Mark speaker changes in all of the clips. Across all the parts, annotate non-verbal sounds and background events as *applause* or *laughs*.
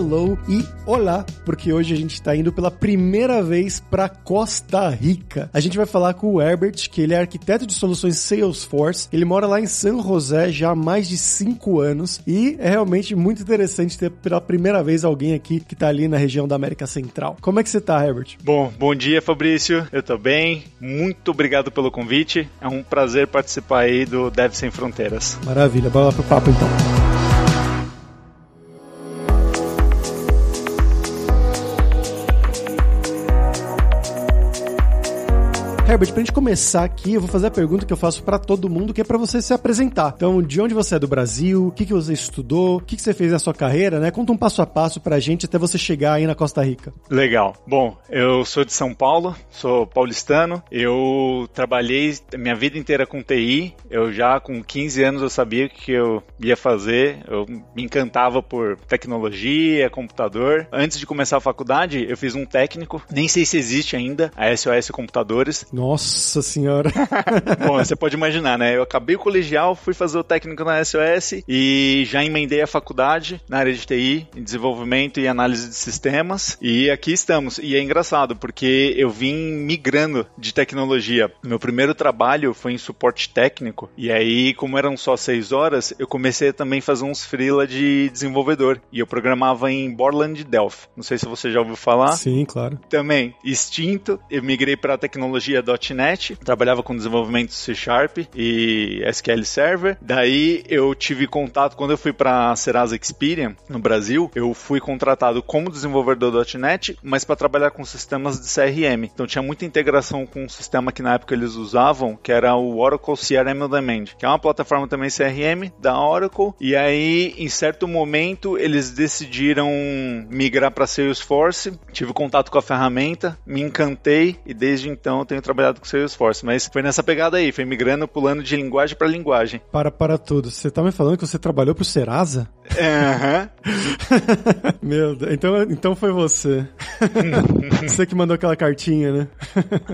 Speaker 1: hello e olá, porque hoje a gente está indo pela primeira vez para Costa Rica. A gente vai falar com o Herbert, que ele é arquiteto de soluções Salesforce. Ele mora lá em San José já há mais de cinco anos e é realmente muito interessante ter pela primeira vez alguém aqui que está ali na região da América Central. Como é que você está, Herbert?
Speaker 2: Bom, bom dia, Fabrício. Eu tô bem. Muito obrigado pelo convite. É um prazer participar aí do Dev Sem Fronteiras.
Speaker 1: Maravilha. Bora lá pro papo então. Herbert, pra gente começar aqui, eu vou fazer a pergunta que eu faço para todo mundo, que é para você se apresentar. Então, de onde você é do Brasil? O que, que você estudou? O que, que você fez na sua carreira, né? Conta um passo a passo pra gente até você chegar aí na Costa Rica.
Speaker 2: Legal. Bom, eu sou de São Paulo, sou paulistano. Eu trabalhei minha vida inteira com TI. Eu já com 15 anos eu sabia o que eu ia fazer. Eu me encantava por tecnologia, computador. Antes de começar a faculdade, eu fiz um técnico, nem sei se existe ainda, a SOS Computadores.
Speaker 1: Nossa senhora. *laughs*
Speaker 2: Bom, você pode imaginar, né? Eu acabei o colegial, fui fazer o técnico na SOS e já emendei a faculdade na área de TI, em desenvolvimento e análise de sistemas. E aqui estamos. E é engraçado, porque eu vim migrando de tecnologia. Meu primeiro trabalho foi em suporte técnico. E aí, como eram só seis horas, eu comecei a também fazer uns freela de desenvolvedor. E eu programava em Borland Delphi. Não sei se você já ouviu falar.
Speaker 1: Sim, claro.
Speaker 2: Também, extinto. Eu migrei para a tecnologia .NET, trabalhava com desenvolvimento C Sharp e SQL Server. Daí eu tive contato quando eu fui para Serasa Experian no Brasil, eu fui contratado como desenvolvedor .NET, mas para trabalhar com sistemas de CRM. Então tinha muita integração com um sistema que na época eles usavam, que era o Oracle CRM On Demand, que é uma plataforma também CRM da Oracle. E aí, em certo momento, eles decidiram migrar para Salesforce. Tive contato com a ferramenta, me encantei e desde então tenho trabalhado trabalhado com Salesforce, mas foi nessa pegada aí, foi migrando, pulando de linguagem para linguagem.
Speaker 1: Para, para tudo. Você tá me falando que você trabalhou pro Serasa?
Speaker 2: Aham. *laughs*
Speaker 1: Meu Deus, então, então foi você. *laughs* você que mandou aquela cartinha, né?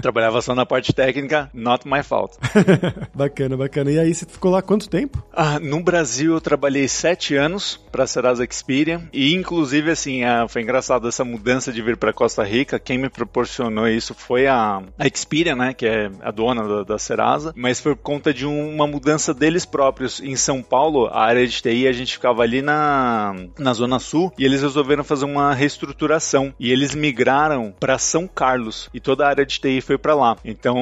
Speaker 2: Trabalhava só na parte técnica, not my fault. *laughs*
Speaker 1: bacana, bacana. E aí, você ficou lá quanto tempo?
Speaker 2: Ah, no Brasil eu trabalhei sete anos para Serasa Experian e inclusive assim, ah, foi engraçado essa mudança de vir para Costa Rica. Quem me proporcionou isso foi a, a Experian, né, que é a dona da, da Serasa, mas foi por conta de um, uma mudança deles próprios. Em São Paulo, a área de TI, a gente ficava ali na, na Zona Sul e eles resolveram fazer uma reestruturação e eles migraram para São Carlos e toda a área de TI foi para lá. Então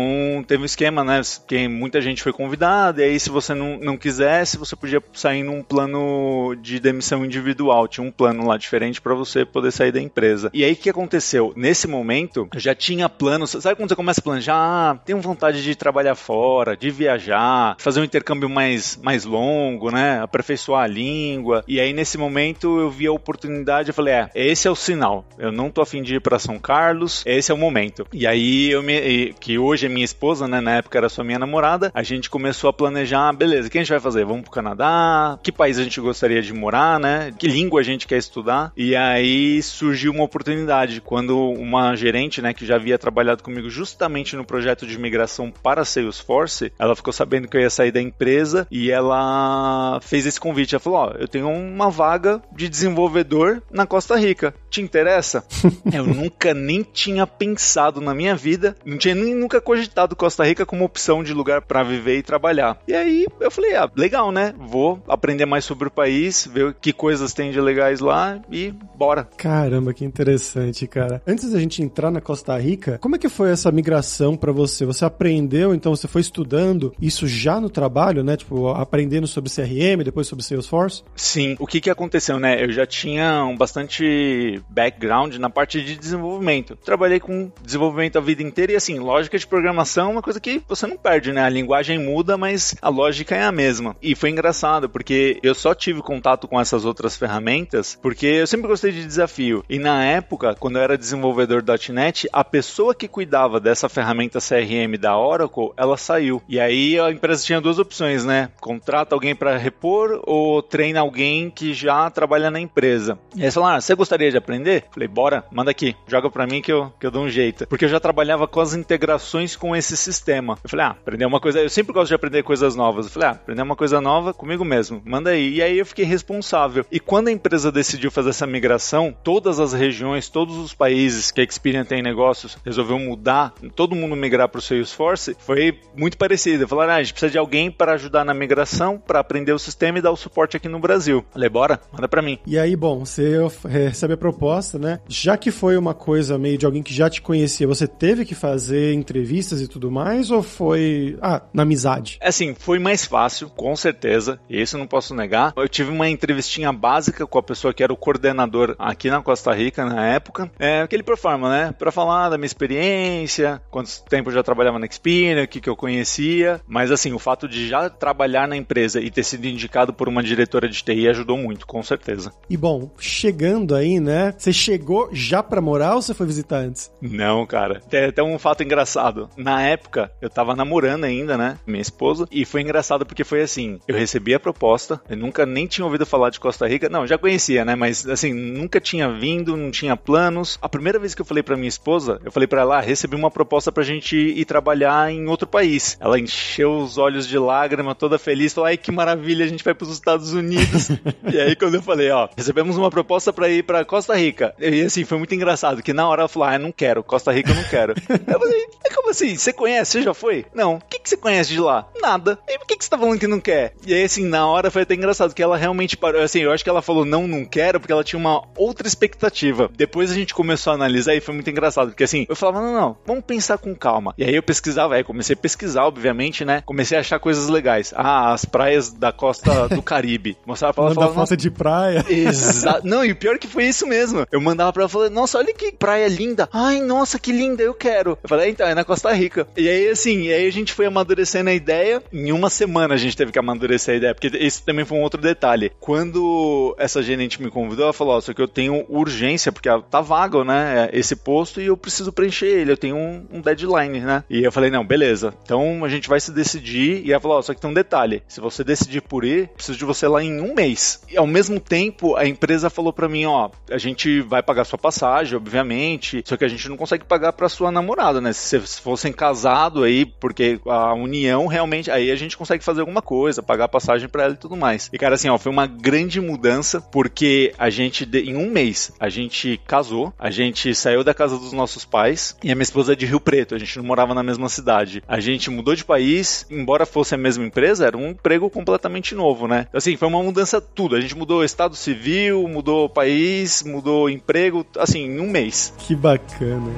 Speaker 2: teve um esquema, né, que muita gente foi convidada e aí se você não, não quisesse, você podia sair num plano de demissão individual. Tinha um plano lá diferente para você poder sair da empresa. E aí o que aconteceu? Nesse momento, eu já tinha planos. Sabe quando você começa a planejar? Ah, tenho vontade de trabalhar fora, de viajar, fazer um intercâmbio mais, mais longo, né? Aperfeiçoar a língua. E aí, nesse momento, eu vi a oportunidade e falei: é, esse é o sinal. Eu não tô afim de ir para São Carlos, esse é o momento. E aí, eu me, que hoje é minha esposa, né? Na época era só minha namorada, a gente começou a planejar: beleza, o que a gente vai fazer? Vamos pro Canadá? Que país a gente gostaria de morar, né? Que língua a gente quer estudar? E aí surgiu uma oportunidade quando uma gerente, né, que já havia trabalhado comigo justamente no projeto de migração para Salesforce, ela ficou sabendo que eu ia sair da empresa e ela fez esse convite. Ela falou: Ó, oh, eu tenho uma vaga de desenvolvedor na Costa Rica. Te interessa? *laughs* eu nunca nem tinha pensado na minha vida, não tinha nem nunca cogitado Costa Rica como opção de lugar para viver e trabalhar. E aí eu falei: ah, legal, né? Vou aprender mais sobre o país, ver que coisas tem de legais lá e bora.
Speaker 1: Caramba, que interessante, cara. Antes da gente entrar na Costa Rica, como é que foi essa migração para você? Você aprendeu, então você foi estudando isso já no trabalho, né? Tipo, aprendendo sobre CRM, depois sobre Salesforce?
Speaker 2: Sim. O que que aconteceu, né? Eu já tinha um bastante background na parte de desenvolvimento. Trabalhei com desenvolvimento a vida inteira e assim, lógica de programação é uma coisa que você não perde, né? A linguagem muda, mas a lógica é a mesma. E foi engraçado, porque eu só tive contato com essas outras ferramentas porque eu sempre gostei de desafio. E na época, quando eu era desenvolvedor .NET, a pessoa que cuidava dessa ferramenta ferramenta CRM da Oracle, ela saiu. E aí a empresa tinha duas opções, né? Contrata alguém para repor ou treina alguém que já trabalha na empresa. E aí falaram, ah, você gostaria de aprender? Falei, bora, manda aqui, joga para mim que eu, que eu dou um jeito. Porque eu já trabalhava com as integrações com esse sistema. Eu falei, ah, aprender uma coisa, eu sempre gosto de aprender coisas novas. Eu falei, ah, aprender uma coisa nova comigo mesmo, manda aí. E aí eu fiquei responsável. E quando a empresa decidiu fazer essa migração, todas as regiões, todos os países que a Experian tem negócios, resolveu mudar, todo mundo migrar para o Salesforce, foi muito parecido. Falaram, ah, a gente precisa de alguém para ajudar na migração, para aprender o sistema e dar o suporte aqui no Brasil. Falei, bora, manda para mim.
Speaker 1: E aí, bom, você recebe a proposta, né? Já que foi uma coisa meio de alguém que já te conhecia, você teve que fazer entrevistas e tudo mais, ou foi, ah, na amizade?
Speaker 2: É assim, foi mais fácil, com certeza, e isso eu não posso negar. Eu tive uma entrevistinha básica com a pessoa que era o coordenador aqui na Costa Rica na época, é aquele performa, né? Para falar da minha experiência, quanto tempo eu já trabalhava na Experian, o que, que eu conhecia, mas assim, o fato de já trabalhar na empresa e ter sido indicado por uma diretora de TI ajudou muito, com certeza.
Speaker 1: E bom, chegando aí, né? Você chegou já para morar ou você foi visitar antes?
Speaker 2: Não, cara. Tem até um fato engraçado. Na época, eu tava namorando ainda, né? Minha esposa, e foi engraçado porque foi assim: eu recebi a proposta, eu nunca nem tinha ouvido falar de Costa Rica, não, já conhecia, né? Mas assim, nunca tinha vindo, não tinha planos. A primeira vez que eu falei para minha esposa, eu falei para ela, ah, recebi uma proposta pra gente ir trabalhar em outro país. Ela encheu os olhos de lágrima, toda feliz, falou: ai que maravilha, a gente vai pros Estados Unidos. *laughs* e aí quando eu falei, ó, recebemos uma proposta para ir para Costa Rica. E assim, foi muito engraçado, que na hora ela falou, ah, não quero, Costa Rica eu não quero. *laughs* eu falei, como assim? Você conhece? Você já foi? Não. O que, que você conhece de lá? Nada. E por que, que você tá falando que não quer? E aí, assim, na hora foi até engraçado, que ela realmente parou. Assim, eu acho que ela falou não, não quero, porque ela tinha uma outra expectativa. Depois a gente começou a analisar e foi muito engraçado, porque assim, eu falava, não, não, vamos pensar com calma. E aí eu pesquisava, aí comecei a pesquisar, obviamente, né? Comecei a achar coisas legais. Ah, as praias da costa do *laughs* Caribe.
Speaker 1: Mostrava pra ela, falava, falta de praia.
Speaker 2: Exato. *laughs* Não, e o pior é que foi isso mesmo. Eu mandava pra ela, falei, nossa, olha que praia linda. Ai, nossa, que linda, eu quero. Eu falei, então, é na Costa Rica. E aí, assim, e aí a gente foi amadurecendo a ideia. Em uma semana a gente teve que amadurecer a ideia, porque esse também foi um outro detalhe. Quando essa gerente me convidou, ela falou, ó, só que eu tenho urgência, porque tá vago, né, esse posto e eu preciso preencher ele, eu tenho um, um deadline, né? E eu falei, não, beleza. Então a gente vai se decidir. E ela falou, ó, só que tem um detalhe. Se você decidir por ir, preciso de você lá em um mês. E ao mesmo tempo, a empresa falou para mim, ó, a gente vai pagar sua passagem, obviamente, só que a gente não consegue pagar para sua namorada, né? Se vocês fossem casados aí, porque a união realmente, aí a gente consegue fazer alguma coisa, pagar passagem para ela e tudo mais. E cara, assim, ó, foi uma grande mudança, porque a gente, em um mês, a gente casou, a gente saiu da casa dos nossos pais, e a minha esposa é de Rio Preto, a gente não morava na mesma cidade. A gente mudou de país, embora fosse a mesma empresa, era um emprego completamente novo, né? Assim, foi uma mudança tudo. A gente mudou estado civil, mudou país, mudou emprego, assim, em um mês.
Speaker 1: Que bacana.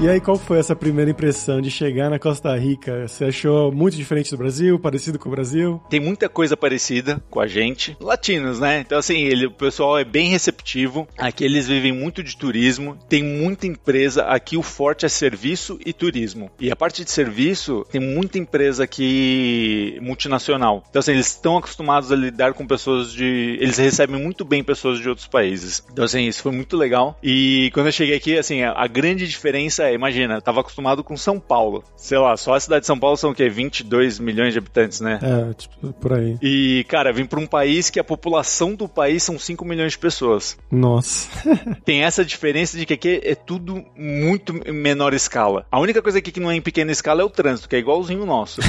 Speaker 1: E aí, qual foi essa primeira impressão de chegar na Costa Rica? Você achou muito diferente do Brasil, parecido com o Brasil?
Speaker 2: Tem muita coisa parecida com a gente. Latinos, né? Então, assim, ele, o pessoal é bem receptivo. Aqui eles vivem muito de turismo. Tem muita empresa. Aqui o forte é serviço e turismo. E a parte de serviço, tem muita empresa aqui multinacional. Então, assim, eles estão acostumados a lidar com pessoas de. Eles recebem muito bem pessoas de outros países. Então, assim, isso foi muito legal. E quando eu cheguei aqui, assim, a grande diferença é imagina, eu tava acostumado com São Paulo. Sei lá, só a cidade de São Paulo são o quê? 22 milhões de habitantes, né?
Speaker 1: É, tipo, por aí.
Speaker 2: E, cara, vim pra um país que a população do país são 5 milhões de pessoas.
Speaker 1: Nossa. *laughs*
Speaker 2: Tem essa diferença de que aqui é tudo muito menor escala. A única coisa aqui que não é em pequena escala é o trânsito, que é igualzinho o nosso.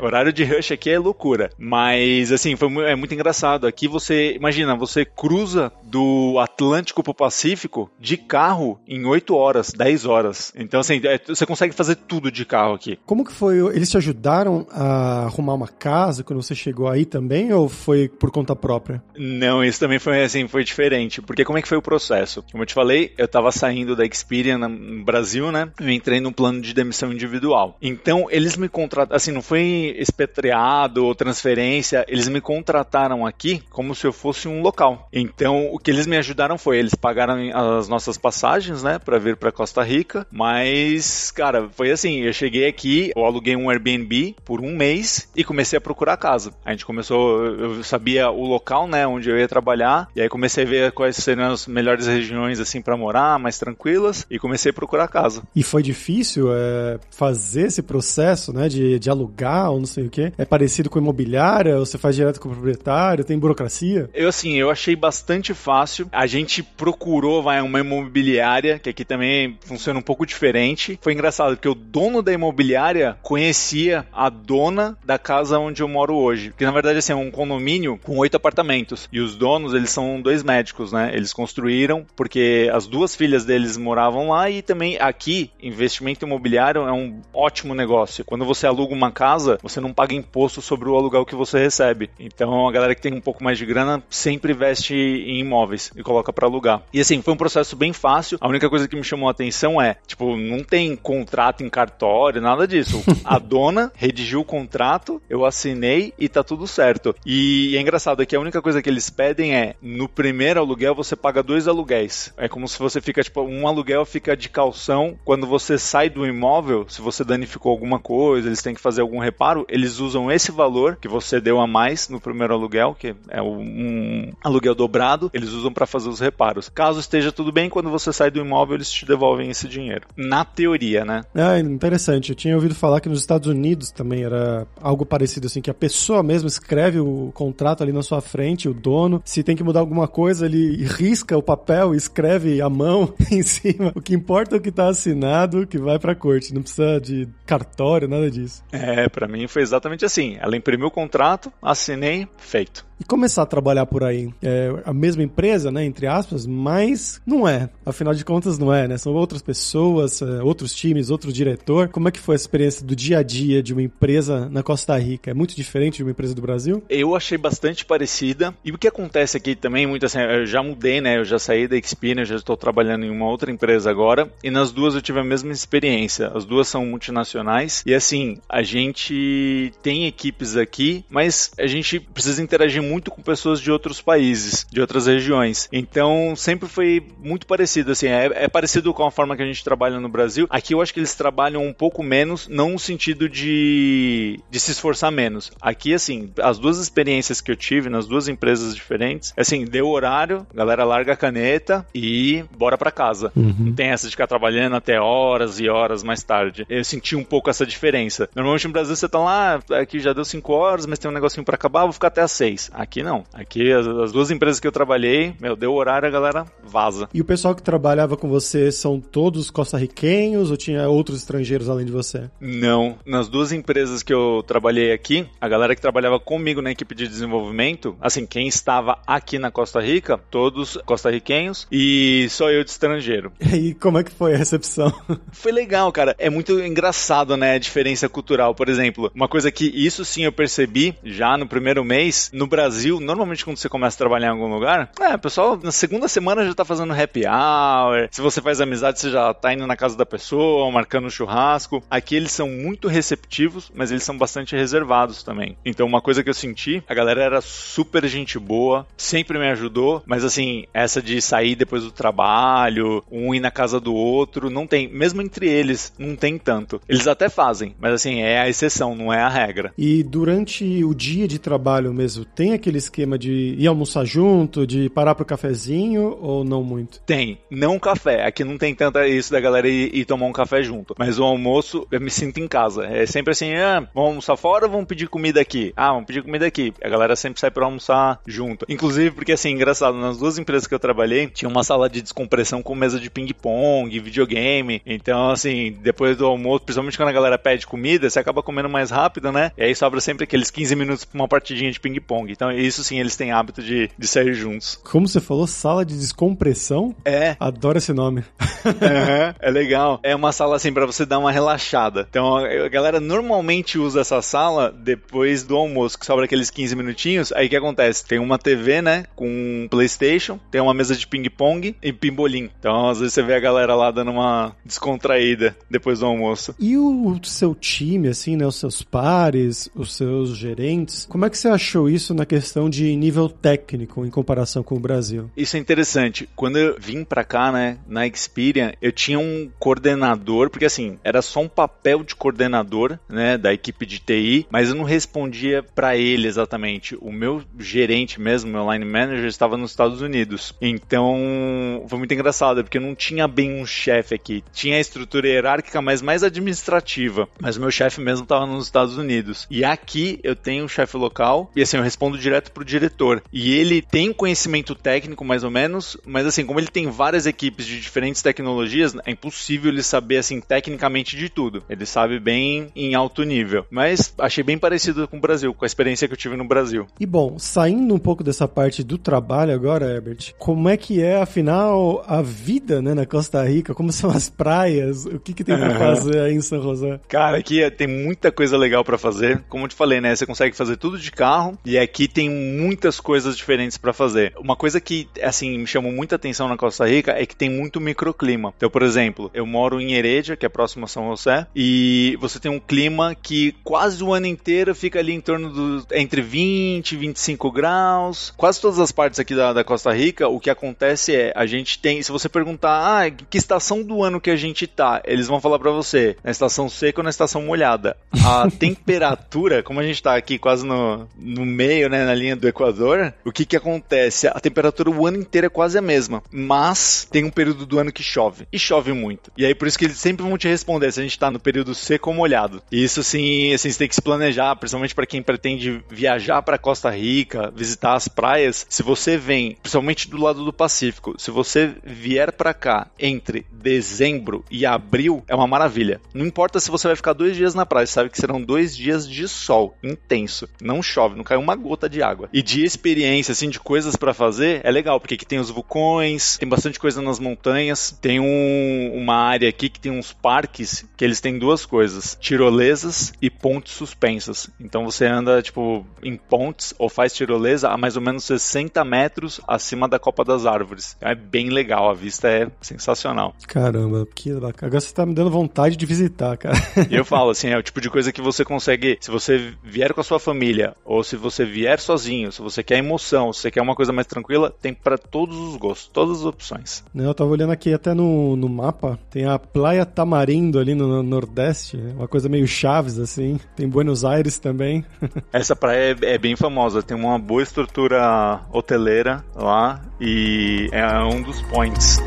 Speaker 2: o *laughs* horário de rush aqui é loucura. Mas, assim, foi, é muito engraçado. Aqui você, imagina, você cruza do Atlântico pro Pacífico de carro em 8 horas, 10 horas. Então, assim, é, você consegue fazer tudo de carro aqui.
Speaker 1: Como que foi? Eles te ajudaram a arrumar uma casa quando você chegou aí também, ou foi por conta própria?
Speaker 2: Não, isso também foi, assim, foi diferente. Porque como é que foi o processo? Como eu te falei, eu tava saindo da Experian no Brasil, né? Eu entrei num plano de demissão individual. Então, eles me contrataram, assim, não foi expatriado ou transferência, eles me contrataram aqui como se eu fosse um local. Então, o que eles me ajudaram foi, eles pagaram as nossas passagens, né, para vir para Costa Rica, mas cara, foi assim, eu cheguei aqui, eu aluguei um Airbnb por um mês e comecei a procurar casa. A gente começou, eu sabia o local, né, onde eu ia trabalhar, e aí comecei a ver quais seriam as melhores regiões, assim, para morar, mais tranquilas, e comecei a procurar casa.
Speaker 1: E foi difícil é, fazer esse processo, né, de, de alugar ou não sei o que? É parecido com imobiliária? Ou você faz direto com o proprietário? Tem burocracia?
Speaker 2: Eu, assim, eu achei bastante fácil. A gente procurou, vai, uma imobiliária, que aqui também funciona um pouco diferente. Foi engraçado, porque o dono da imobiliária conhecia a dona da casa onde eu moro hoje. Que na verdade, assim, é um condomínio com oito apartamentos. E os donos, eles são dois médicos, né? Eles construíram porque as duas filhas deles moravam lá e também aqui, investimento imobiliário é um ótimo negócio. Quando você aluga uma casa, você não paga imposto sobre o aluguel que você recebe. Então a galera que tem um pouco mais de grana sempre investe em imóveis e coloca para alugar. E assim, foi um processo bem fácil. A única coisa que me chamou a atenção é, tipo, não tem contrato em cartório, nada disso. *laughs* A dona redigiu o contrato, eu assinei e tá tudo certo. E é engraçado que a única coisa que eles pedem é, no primeiro aluguel você paga dois aluguéis. É como se você fica, tipo, um aluguel fica de calção quando você sai do imóvel, se você danificou alguma coisa, eles têm que fazer algum reparo, eles usam esse valor que você deu a mais no primeiro aluguel, que é um aluguel dobrado, eles usam para fazer os reparos. Caso esteja tudo bem, quando você sai do imóvel, eles te devolvem esse dinheiro. Na teoria, né?
Speaker 1: É interessante. Eu tinha ouvido falar que nos Estados Unidos também era algo parecido assim, que a pessoa mesmo escreve o contrato ali na sua frente, o dono. Se tem que mudar alguma coisa, ele risca o papel e escreve a mão *laughs* em cima. O que importa é o que está assinado, que vai para a corte. Não precisa de cartório, nada disso.
Speaker 2: É, para mim foi exatamente assim. Ela imprimiu o contrato, assinei, feito
Speaker 1: e começar a trabalhar por aí. É a mesma empresa, né, entre aspas, mas não é. Afinal de contas, não é, né? São outras pessoas, é, outros times, outro diretor. Como é que foi a experiência do dia a dia de uma empresa na Costa Rica? É muito diferente de uma empresa do Brasil?
Speaker 2: Eu achei bastante parecida. E o que acontece aqui também, muito assim, eu já mudei, né? Eu já saí da Experian, já estou trabalhando em uma outra empresa agora. E nas duas eu tive a mesma experiência. As duas são multinacionais. E assim, a gente tem equipes aqui, mas a gente precisa interagir muito muito com pessoas de outros países, de outras regiões. Então sempre foi muito parecido, assim, é, é, parecido com a forma que a gente trabalha no Brasil. Aqui eu acho que eles trabalham um pouco menos, não no sentido de, de se esforçar menos. Aqui, assim, as duas experiências que eu tive nas duas empresas diferentes, assim, deu horário, a galera larga a caneta e bora para casa. Uhum. Não tem essa de ficar trabalhando até horas e horas mais tarde. Eu senti um pouco essa diferença. Normalmente no Brasil você tá lá, aqui já deu 5 horas, mas tem um negocinho para acabar, vou ficar até às 6. Aqui não. Aqui as, as, duas empresas que eu trabalhei, meu, deu horário, a galera vaza.
Speaker 1: E o pessoal que trabalhava com você são todos costarriquenhos ou tinha outros estrangeiros além de você?
Speaker 2: Não. Nas duas empresas que eu trabalhei aqui, a galera que trabalhava comigo na equipe de desenvolvimento, assim, quem estava aqui na Costa Rica, todos costarriquenhos e só eu de estrangeiro. *laughs*
Speaker 1: E como é que foi a recepção? *laughs*
Speaker 2: Foi legal, cara. É muito engraçado, né, a diferença cultural. Por exemplo, uma coisa que isso sim eu percebi já no primeiro mês, no Brasil Brasil, normalmente quando você começa a trabalhar em algum lugar, é, o pessoal na segunda semana já tá fazendo happy hour. Se você faz amizade, você já tá indo na casa da pessoa, marcando um churrasco. Aqui eles são muito receptivos, mas eles são bastante reservados também. Então, uma coisa que eu senti, a galera era super gente boa, sempre me ajudou, mas assim, essa de sair depois do trabalho, um ir na casa do outro, não tem. Mesmo entre eles, não tem tanto. Eles até fazem, mas assim, é a exceção, não é a regra.
Speaker 1: E durante o dia de trabalho mesmo, tem aquele esquema de ir almoçar junto, de parar pro cafezinho ou não muito?
Speaker 2: Tem, não café. Aqui não tem tanta isso da galera ir, ir tomar um café junto. Mas o almoço, eu me sinto em casa. É sempre assim, ah, vamos almoçar fora ou vamos pedir comida aqui? Ah, vamos pedir comida aqui. A galera sempre sai pra almoçar junto. Inclusive, porque assim, engraçado, nas duas empresas que eu trabalhei, tinha uma sala de descompressão com mesa de ping-pong, videogame. Então, assim, depois do almoço, principalmente quando a galera pede comida, você acaba comendo mais rápido, né? E aí sobra sempre aqueles 15 minutos pra uma partidinha de ping-pong. Então, isso sim, eles têm hábito de, de sair juntos.
Speaker 1: Como você falou, sala de descompressão?
Speaker 2: É.
Speaker 1: Adoro esse nome.
Speaker 2: uhum, *laughs* é legal. É uma sala assim para você dar uma relaxada. Então a galera normalmente usa essa sala depois do almoço, que sobra aqueles 15 minutinhos. Aí o que acontece? Tem uma TV, né? Com um PlayStation, tem uma mesa de ping-pong e pimbolim. Então às vezes você vê a galera lá dando uma descontraída depois do almoço.
Speaker 1: E o seu time, assim, né? Os seus pares, os seus gerentes, como é que você achou isso na questão de nível técnico em comparação com o Brasil.
Speaker 2: Isso é interessante. Quando eu vim para cá, né, na Experian, eu tinha um coordenador, porque assim, era só um papel de coordenador, né, da equipe de TI, mas eu não respondia para ele exatamente. O meu gerente mesmo, meu line manager, estava nos Estados Unidos. Então, foi muito engraçado, porque eu não tinha bem um chefe aqui. Tinha a estrutura hierárquica, mas mais administrativa. Mas o meu chefe mesmo estava nos Estados Unidos. E aqui eu tenho um chefe local, e assim, eu respondo direto pro diretor. E ele tem conhecimento técnico, mais ou menos, mas assim, como ele tem várias equipes de diferentes tecnologias, é impossível ele saber, assim, tecnicamente de tudo. Ele sabe bem em alto nível. Mas achei bem parecido com o Brasil, com a experiência que eu tive no Brasil.
Speaker 1: E bom, saindo um pouco dessa parte do trabalho agora, Herbert, como é que é, afinal, a vida, né, na Costa Rica? Como são as praias? O que, que tem pra fazer aí em São José?
Speaker 2: Cara, aqui tem muita coisa legal para fazer. Como eu te falei, né, você consegue fazer tudo de carro e aqui tem muitas coisas diferentes para fazer. Uma coisa que, assim, me chamou muita atenção na Costa Rica é que tem muito microclima. Então, por exemplo, eu moro em Heredia, que é próximo a São José, e você tem um clima que quase o ano inteiro fica ali em torno do entre 20 e 25 graus. Quase todas as partes aqui da, da Costa Rica, o que acontece é, a gente tem, se você perguntar, ah, que estação do ano que a gente tá, eles vão falar para você, na estação seca ou na estação molhada. A *laughs* temperatura, como a gente tá aqui quase no, no meio, né, na linha do Equador, o que que acontece? A temperatura o ano inteiro é quase a mesma, mas tem um período do ano que chove, e chove muito. E aí por isso que eles sempre vão te responder se a gente tá no período seco ou molhado. E isso sim, assim, você tem que se planejar, principalmente para quem pretende viajar para Costa Rica, visitar as praias. Se você vem, principalmente do lado do Pacífico, se você vier para cá entre dezembro e abril, é uma maravilha. Não importa se você vai ficar dois dias na praia, sabe que serão dois dias de sol intenso. Não chove, não cai uma gota de água. E de experiência, assim, de coisas para fazer, é legal, porque aqui tem os vulcões, tem bastante coisa nas montanhas, tem um, uma área aqui que tem uns parques que eles têm duas coisas: tirolesas e pontes suspensas. Então você anda, tipo, em pontes ou faz tirolesa a mais ou menos 60 metros acima da copa das árvores. É bem legal, a vista é sensacional.
Speaker 1: Caramba, que bacana. Agora você tá me dando vontade de visitar, cara.
Speaker 2: E eu falo, assim, é o tipo de coisa que você consegue, se você vier com a sua família, ou se você vier sozinho, se você quer emoção, se você quer uma coisa mais tranquila, tem para todos os gostos, todas as opções.
Speaker 1: Eu tava olhando aqui até no, no mapa, tem a Praia Tamarindo ali no, no Nordeste, uma coisa meio Chaves, assim. Tem Buenos Aires também. *laughs*
Speaker 2: Essa praia é, é bem famosa, tem uma boa estrutura hoteleira lá e é um dos points.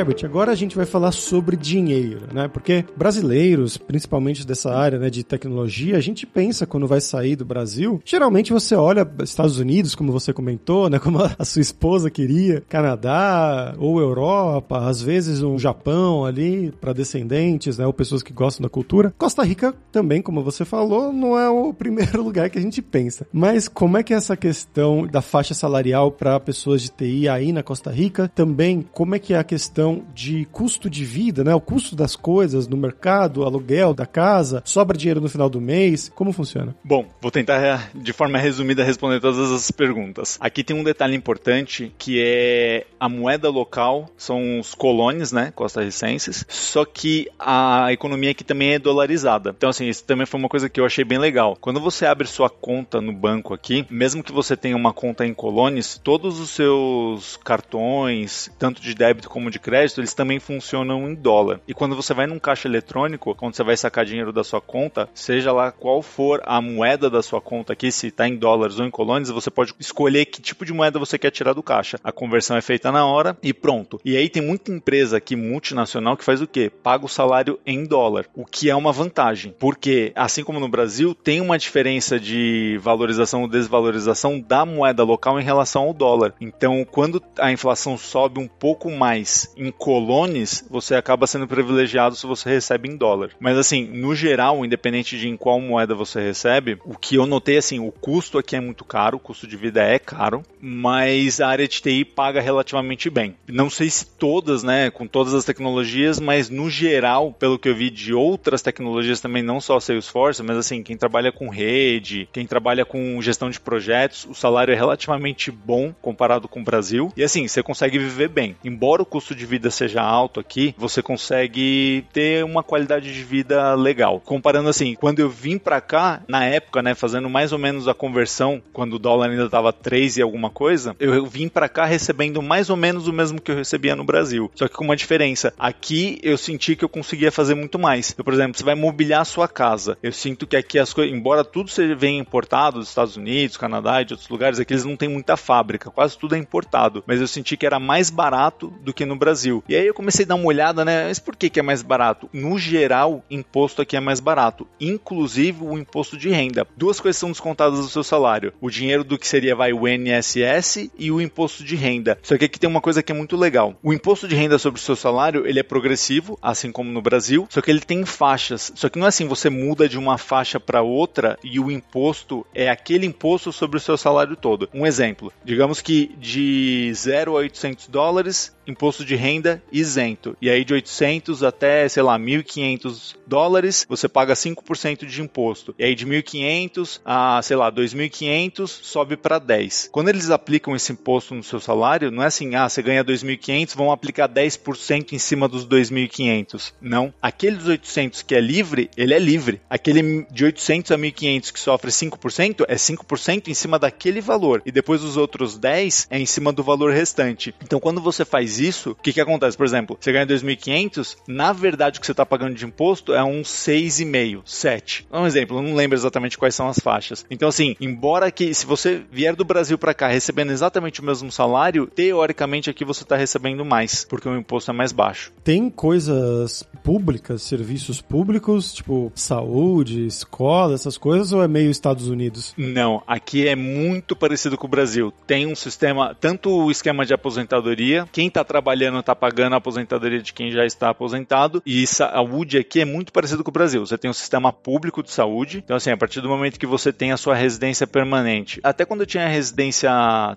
Speaker 1: Herbert, agora a gente vai falar sobre dinheiro, né? Porque brasileiros, principalmente dessa área né, de tecnologia, a gente pensa quando vai sair do Brasil, geralmente você olha Estados Unidos, como você comentou, né? *laughs* Como a sua esposa queria, Canadá ou Europa, às vezes um Japão ali para descendentes, né? Ou pessoas que gostam da cultura. Costa Rica também, como você falou, não é o *laughs* primeiro lugar que a gente pensa. Mas como é que é essa questão da faixa salarial para pessoas de TI aí na Costa Rica? Também, como é que é a questão questão de custo de vida, né? O custo das coisas no mercado, aluguel da casa, sobra dinheiro no final do mês, como funciona?
Speaker 2: Bom, vou tentar de forma resumida responder todas as perguntas. Aqui tem um detalhe importante que é a moeda local, são os colones, né, costarricenses, só que a economia aqui também é dolarizada. Então assim, isso também foi uma coisa que eu achei bem legal. Quando você abre sua conta no banco aqui, mesmo que você tenha uma conta em colones, todos os seus cartões, tanto de débito como de crédito, eles também funcionam em dólar. E quando você vai num caixa eletrônico, quando você vai sacar dinheiro da sua conta, seja lá qual for a moeda da sua conta aqui, se está em dólares ou em colônias, você pode escolher que tipo de moeda você quer tirar do caixa. A conversão é feita na hora e pronto. E aí tem muita empresa aqui multinacional que faz o quê? Paga o salário em dólar, o que é uma vantagem, porque assim como no Brasil, tem uma diferença de valorização ou desvalorização da moeda local em relação ao dólar. Então, quando a inflação sobe um pouco mais em colones, você acaba sendo privilegiado se você recebe em dólar. Mas assim, no geral, independente de em qual moeda você recebe, o que eu notei assim, o custo aqui é muito caro, o custo de vida é caro, mas a área de TI paga relativamente bem. Não sei se todas, né, com todas as tecnologias, mas no geral, pelo que eu vi de outras tecnologias também, não só Salesforce, mas assim, quem trabalha com rede, quem trabalha com gestão de projetos, o salário é relativamente bom comparado com o Brasil. E assim, você consegue viver bem. Embora o custo de vida seja alto aqui, você consegue ter uma qualidade de vida legal. Comparando assim, quando eu vim para cá, na época, né, fazendo mais ou menos a conversão, quando o dólar ainda tava 3 e alguma coisa, eu vim para cá recebendo mais ou menos o mesmo que eu recebia no Brasil. Só que com uma diferença. Aqui eu senti que eu conseguia fazer muito mais. Eu, por exemplo, você vai mobiliar a sua casa. Eu sinto que aqui as coisas, embora tudo seja venha importado dos Estados Unidos, Canadá e de outros lugares, aqui eles não têm muita fábrica, quase tudo é importado. Mas eu senti que era mais barato do que no Brasil. E aí eu comecei a dar uma olhada, né? Mas por que, que é mais barato? No geral, imposto aqui é mais barato, inclusive o imposto de renda. Duas coisas são descontadas do seu salário: o dinheiro do que seria vai o INSS e o imposto de renda. Só que aqui tem uma coisa que é muito legal. O imposto de renda sobre o seu salário, ele é progressivo, assim como no Brasil, só que ele tem faixas. Só que não é assim, você muda de uma faixa para outra e o imposto é aquele imposto sobre o seu salário todo. Um exemplo, digamos que de 0 a 800 dólares, imposto de renda isento. E aí de 800 até, sei lá, 1.500 dólares, você paga 5% de imposto. E aí de 1.500 a, sei lá, 2.500 sobe para 10. Quando eles aplicam esse imposto no seu salário, não é assim, ah, você ganha 2.500, vão aplicar 10% em cima dos 2.500. Não. Aquele dos 800 que é livre, ele é livre. Aquele de 800 a 1.500 que sofre 5% é 5% em cima daquele valor. E depois os outros 10 é em cima do valor restante. Então quando você faz isso, o que, que acontece? Por exemplo, você ganha 2.500, na verdade o que você está pagando de imposto é um 6,5, 7. Um exemplo, eu não lembro exatamente quais são as faixas. Então assim, embora que se você vier do Brasil para cá recebendo exatamente o mesmo salário, teoricamente aqui você está recebendo mais, porque o imposto é mais baixo.
Speaker 1: Tem coisas públicas, serviços públicos, tipo saúde, escola, essas coisas, ou é meio Estados Unidos?
Speaker 2: Não, aqui é muito parecido com o Brasil. Tem um sistema, tanto o esquema de aposentadoria, quem está trabalhando está pagando a aposentadoria de quem já está aposentado, e saúde aqui é muito parecido com o Brasil. Você tem um sistema público de saúde, então assim, a partir do momento que você tem a sua residência permanente, até quando tinha residência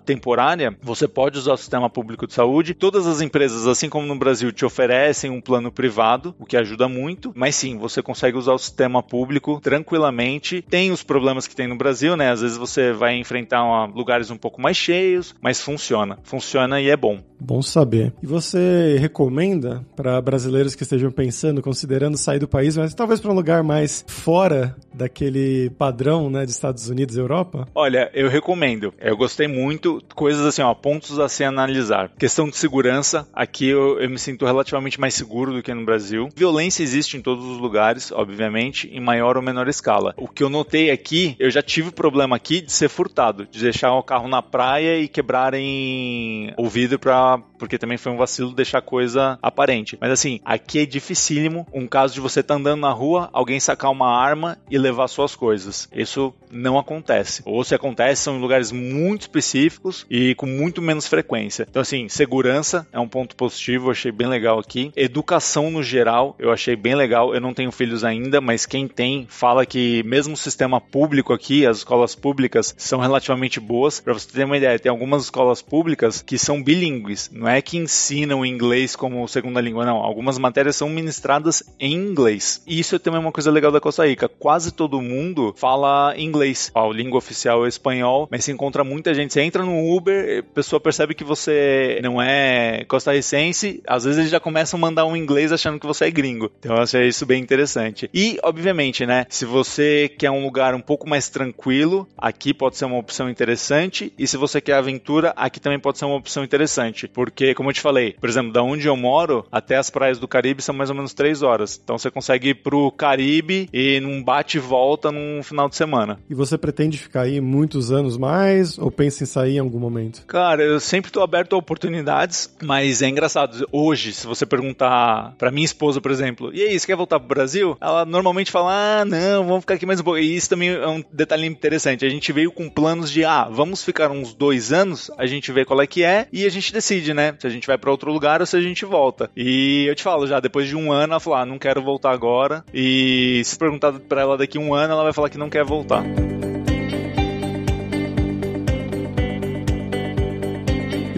Speaker 2: temporária, você pode usar o sistema público de saúde. Todas as empresas, assim como no Brasil, te oferecem um plano privado, o que ajuda muito, mas sim, você consegue usar o sistema público tranquilamente. Tem os problemas que tem no Brasil, né? Às vezes você vai enfrentar uma, lugares um pouco mais cheios, mas funciona. Funciona e é bom.
Speaker 1: Bom saber. E você recomenda para brasileiros que estejam pensando, considerando sair do país, mas talvez para um lugar mais fora daquele padrão, né, de Estados Unidos e Europa?
Speaker 2: Olha, eu recomendo. Eu gostei muito. Coisas assim, ó, pontos a se analisar. Questão de segurança. Aqui eu, eu me sinto relativamente mais seguro do que no Brasil. Violência existe em todos os lugares, obviamente, em maior ou menor escala. O que eu notei aqui, eu já tive problema aqui de ser furtado, de deixar o carro na praia e quebrarem o vidro para porque também foi um vacilo deixar coisa aparente. Mas assim, aqui é dificílimo um caso de você estar tá andando na rua, alguém sacar uma arma e levar suas coisas. Isso não acontece. Ou se acontece, são em lugares muito específicos e com muito menos frequência. Então, assim, segurança é um ponto positivo, eu achei bem legal aqui. Educação no geral, eu achei bem legal. Eu não tenho filhos ainda, mas quem tem fala que mesmo o sistema público aqui, as escolas públicas são relativamente boas. Para você ter uma ideia, tem algumas escolas públicas que são bilíngues, não é que ensinam inglês como segunda língua, não. Algumas matérias são ministradas em inglês. E isso é também uma coisa legal da Costa Rica. Quase todo mundo fala inglês. A língua oficial é espanhol, mas se encontra muita gente. Você entra no Uber, a pessoa percebe que você não é costarricense, às vezes eles já começam a mandar um inglês achando que você é gringo. Então eu achei isso bem interessante. E, obviamente, né, se você quer um lugar um pouco mais tranquilo, aqui pode ser uma opção interessante. E se você quer aventura, aqui também pode ser uma opção interessante. Porque, como eu te falei, por exemplo, da onde eu moro até as praias do Caribe são mais ou menos três horas. Então você consegue ir pro Caribe e num bate e volta num final de semana.
Speaker 1: E você pretende ficar aí muitos anos mais ou pensa em sair em algum momento?
Speaker 2: Cara, eu sempre tô aberto a oportunidades, mas é engraçado. Hoje, se você perguntar pra minha esposa, por exemplo, e aí, você quer voltar pro Brasil? Ela normalmente fala, ah, não, vamos ficar aqui mais um pouco. E isso também é um detalhe interessante. A gente veio com planos de, ah, vamos ficar uns dois anos, a gente vê qual é que é e a gente decide, né? Se a gente vai para outro lugar ou se a gente volta. E eu te falo, já depois de um ano, ela falou, ah, não quero voltar agora. E se perguntar para ela daqui um ano, ela vai falar que não quer voltar.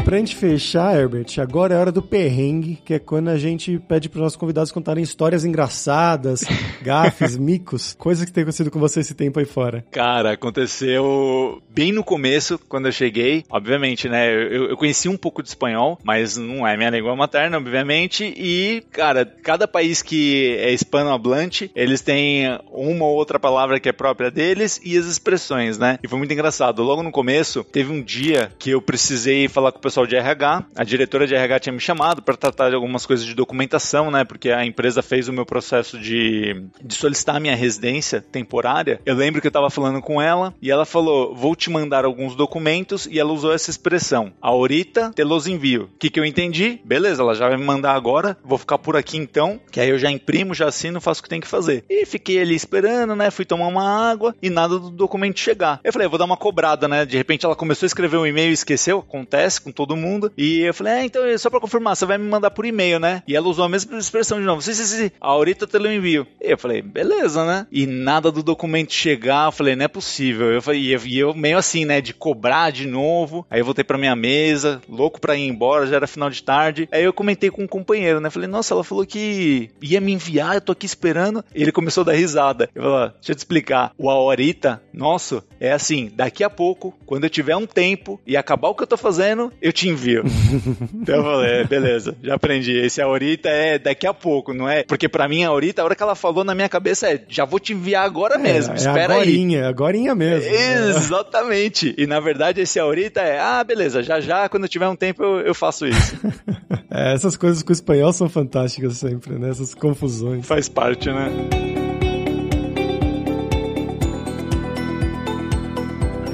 Speaker 1: Pra gente fechar, Herbert, agora é hora do perrengue, que é quando a gente pede pros nossos convidados contarem histórias engraçadas, *laughs* gafes, micos, coisas que tem acontecido com você esse tempo aí fora.
Speaker 2: Cara, aconteceu bem no começo, quando eu cheguei. Obviamente, né? Eu, eu conheci um pouco de espanhol, mas não é minha língua materna, obviamente. E, cara, cada país que é hispanohablante, eles têm uma ou outra palavra que é própria deles e as expressões, né? E foi muito engraçado. Logo no começo, teve um dia que eu precisei falar com o pessoal de RH. A diretora de RH tinha me chamado para tratar de algumas coisas de documentação, né? Porque a empresa fez o meu processo de, de solicitar a minha residência temporária. Eu lembro que eu tava falando com ela e ela falou: vou te mandar alguns documentos e ela usou essa expressão. Ahorita te los envio. O que, que eu entendi? Beleza, ela já vai me mandar agora, vou ficar por aqui então, que aí eu já imprimo, já assino, faço o que tem que fazer. E fiquei ali esperando, né? Fui tomar uma água e nada do documento chegar. Eu falei, vou dar uma cobrada, né? De repente ela começou a escrever um e-mail e esqueceu, acontece com todo mundo. E eu falei, é, então só pra confirmar, você vai me mandar por e-mail, né? E ela usou a mesma expressão de novo. Sim, sim, sim, ahorita te lo envio. E eu falei, beleza, né? E nada do documento chegar, eu falei, não é possível. Eu falei, e eu meio assim, né? De cobrar de novo. Aí eu voltei pra minha mesa, louco pra ir embora, já era final de tarde. Aí eu comentei com um companheiro, né? Falei, nossa, ela falou que ia me enviar, eu tô aqui esperando. E ele começou a dar risada. Eu falei, deixa eu te explicar. O ahorita, nosso, é assim, daqui a pouco, quando eu tiver um tempo e acabar o que eu tô fazendo, eu te envio. *laughs* então eu falei, é, beleza, já aprendi. Esse ahorita é daqui a pouco, não é? Porque pra mim, ahorita, a hora que ela falou na minha cabeça é, já vou te enviar agora é, mesmo, é espera
Speaker 1: agorinha, aí. Agorinha mesmo.
Speaker 2: Né? Exatamente. E na verdade, esse ahorita é, ah, beleza, já já, quando tiver um tempo, eu, eu faço isso. *laughs*
Speaker 1: é, essas coisas com o espanhol são fantásticas sempre, né? Essas confusões.
Speaker 2: Faz parte, né?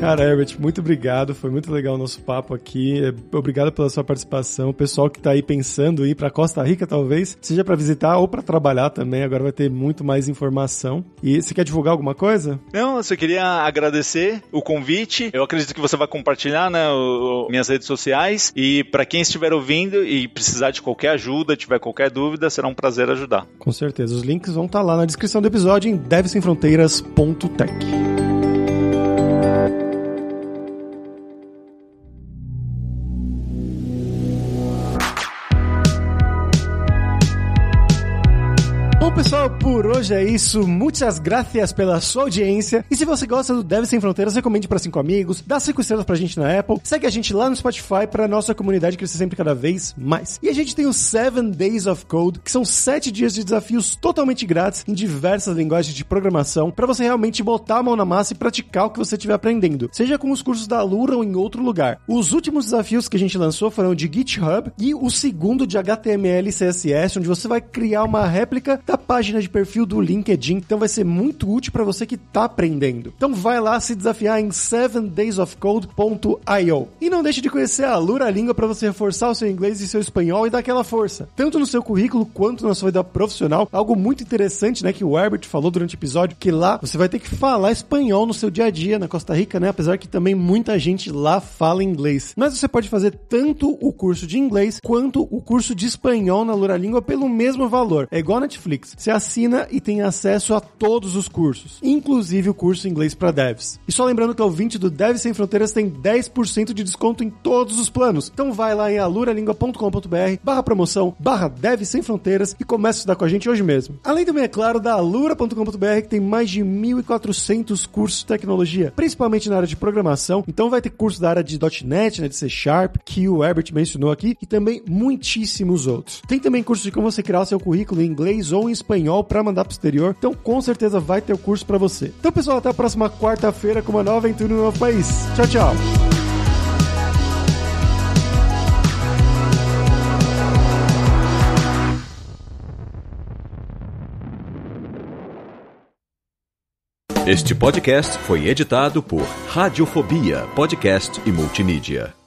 Speaker 1: Cara, Herbert, muito obrigado. Foi muito legal o nosso papo aqui. Obrigado pela sua participação. O pessoal que tá aí pensando em ir para Costa Rica, talvez, seja para visitar ou para trabalhar também. Agora vai ter muito mais informação. E você quer divulgar alguma coisa?
Speaker 2: Não, eu só queria agradecer o convite. Eu acredito que você vai compartilhar, né, o, minhas redes sociais. E para quem estiver ouvindo e precisar de qualquer ajuda, tiver qualquer dúvida, será um prazer ajudar.
Speaker 1: Com certeza. Os links vão estar tá lá na descrição do episódio em devsemfronteiras.tech. hoje é isso. Muitas graças pela sua audiência. E se você gosta do Deve Sem Fronteiras, recomende para cinco amigos, dá cinco estrelas pra gente na Apple, segue a gente lá no Spotify pra nossa comunidade crescer sempre cada vez mais. E a gente tem o Seven Days of Code, que são sete dias de desafios totalmente grátis em diversas linguagens de programação para você realmente botar a mão na massa e praticar o que você estiver aprendendo, seja com os cursos da Lura ou em outro lugar. Os últimos desafios que a gente lançou foram de GitHub e o segundo de HTML e CSS, onde você vai criar uma réplica da página de perfil do LinkedIn, então vai ser muito útil para você que está aprendendo. Então vai lá se desafiar em 7daysofcode.io. E não deixe de conhecer a Lura Língua para você reforçar o seu inglês e seu espanhol e dar aquela força, tanto no seu currículo quanto na sua vida profissional. Algo muito interessante, né, que o Herbert falou durante o episódio, que lá você vai ter que falar espanhol no seu dia a dia na Costa Rica, né? Apesar que também muita gente lá fala inglês. Mas você pode fazer tanto o curso de inglês quanto o curso de espanhol na Lura Língua pelo mesmo valor. É igual a Netflix. Você assina e tem acesso a todos os cursos, inclusive o curso inglês para devs. E só lembrando que o ouvinte do Devs Sem Fronteiras tem 10% de desconto em todos os planos. Então vai lá em aluralingua.com.br barra promoção, barra Devs Sem Fronteiras e comece a estudar com a gente hoje mesmo. Além também, é claro, da alura.com.br que tem mais de 1.400 cursos de tecnologia, principalmente na área de programação. Então vai ter curso da área de .NET, né, de C Sharp, que o Herbert mencionou aqui, e também muitíssimos outros. Tem também curso de como você criar o seu currículo em inglês ou em espanhol para mandar pro exterior. Então, com certeza vai ter o curso para você. Então, pessoal, até a próxima quarta-feira com uma nova aventura no novo país. Tchau, tchau.
Speaker 3: Este podcast foi editado por Radiofobia, podcast e multimídia.